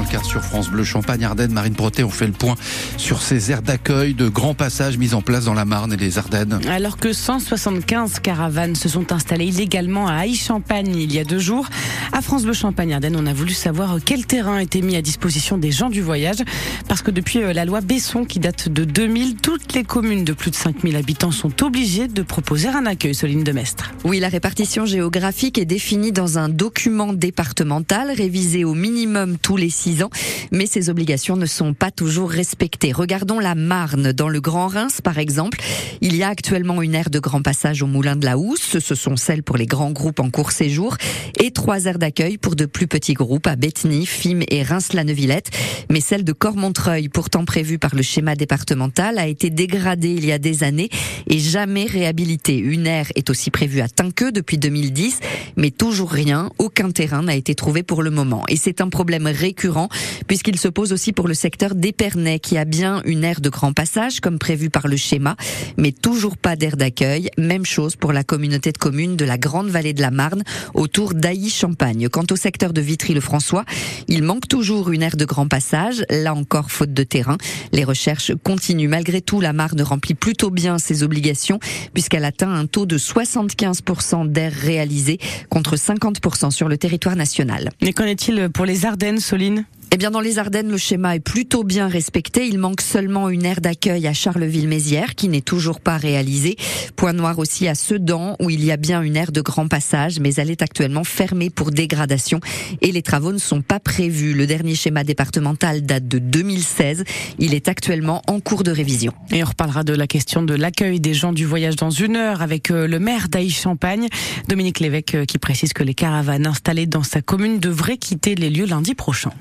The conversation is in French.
le cas sur France Bleu Champagne, Ardennes, Marine Proté. On fait le point sur ces aires d'accueil de grands passages mis en place dans la Marne et les Ardennes. Alors que 175 caravanes se sont installées illégalement à Aix-Champagne il y a deux jours, à France Bleu Champagne Ardennes, on a voulu savoir quel terrain était mis à disposition des gens du voyage. Parce que depuis euh, la loi Besson qui date de 2000, toutes les communes de plus de 5000 habitants sont obligées de proposer un accueil, Soline de Mestre. Oui, la répartition géographique est définie dans un document départemental révisé au minimum tous les six ans, mais ces obligations ne sont pas toujours respectées. Regardons la Marne. Dans le Grand Reims, par exemple, il y a actuellement une aire de grand passage au Moulin de la Housse. Ce sont celles pour les grands groupes en court séjour et trois aires d'accueil pour de plus petits groupes à Bethny, Fim et Reims-la-Neuvillette. Mais celle de Cormontreuil, pourtant prévue par le schéma départemental, a été dégradée il y a des années et jamais réhabilitée. Une aire est aussi prévue à Tinqueux depuis 2010, mais toujours rien, aucun terrain n'a été trouvé pour le moment. Et c'est un problème récurrent puisqu'il se pose aussi pour le secteur d'Épernay qui a bien une aire de grand passage comme prévu par le schéma, mais toujours pas d'aire d'accueil. Même chose pour la communauté de communes de la Grande Vallée de la Marne autour d'Ailly-Champagne. Quant au secteur de Vitry-le-François, il manque toujours une aire de grand passage, là encore faute de terrain. Les recherches continuent. Malgré tout, la Marne remplit plutôt bien ses obligations puisqu'elle atteint un taux de 75% d'aires réalisées contre 50% sur le territoire national. Mais qu'en est-il pour les Ardennes, Soline? Eh bien, dans les Ardennes, le schéma est plutôt bien respecté. Il manque seulement une aire d'accueil à Charleville-Mézières, qui n'est toujours pas réalisée. Point noir aussi à Sedan, où il y a bien une aire de grand passage, mais elle est actuellement fermée pour dégradation et les travaux ne sont pas prévus. Le dernier schéma départemental date de 2016. Il est actuellement en cours de révision. Et on reparlera de la question de l'accueil des gens du voyage dans une heure avec euh, le maire d'Aix-Champagne, Dominique Lévesque, euh, qui précise que les caravanes installées dans sa commune devraient quitter les lieux lundi prochain.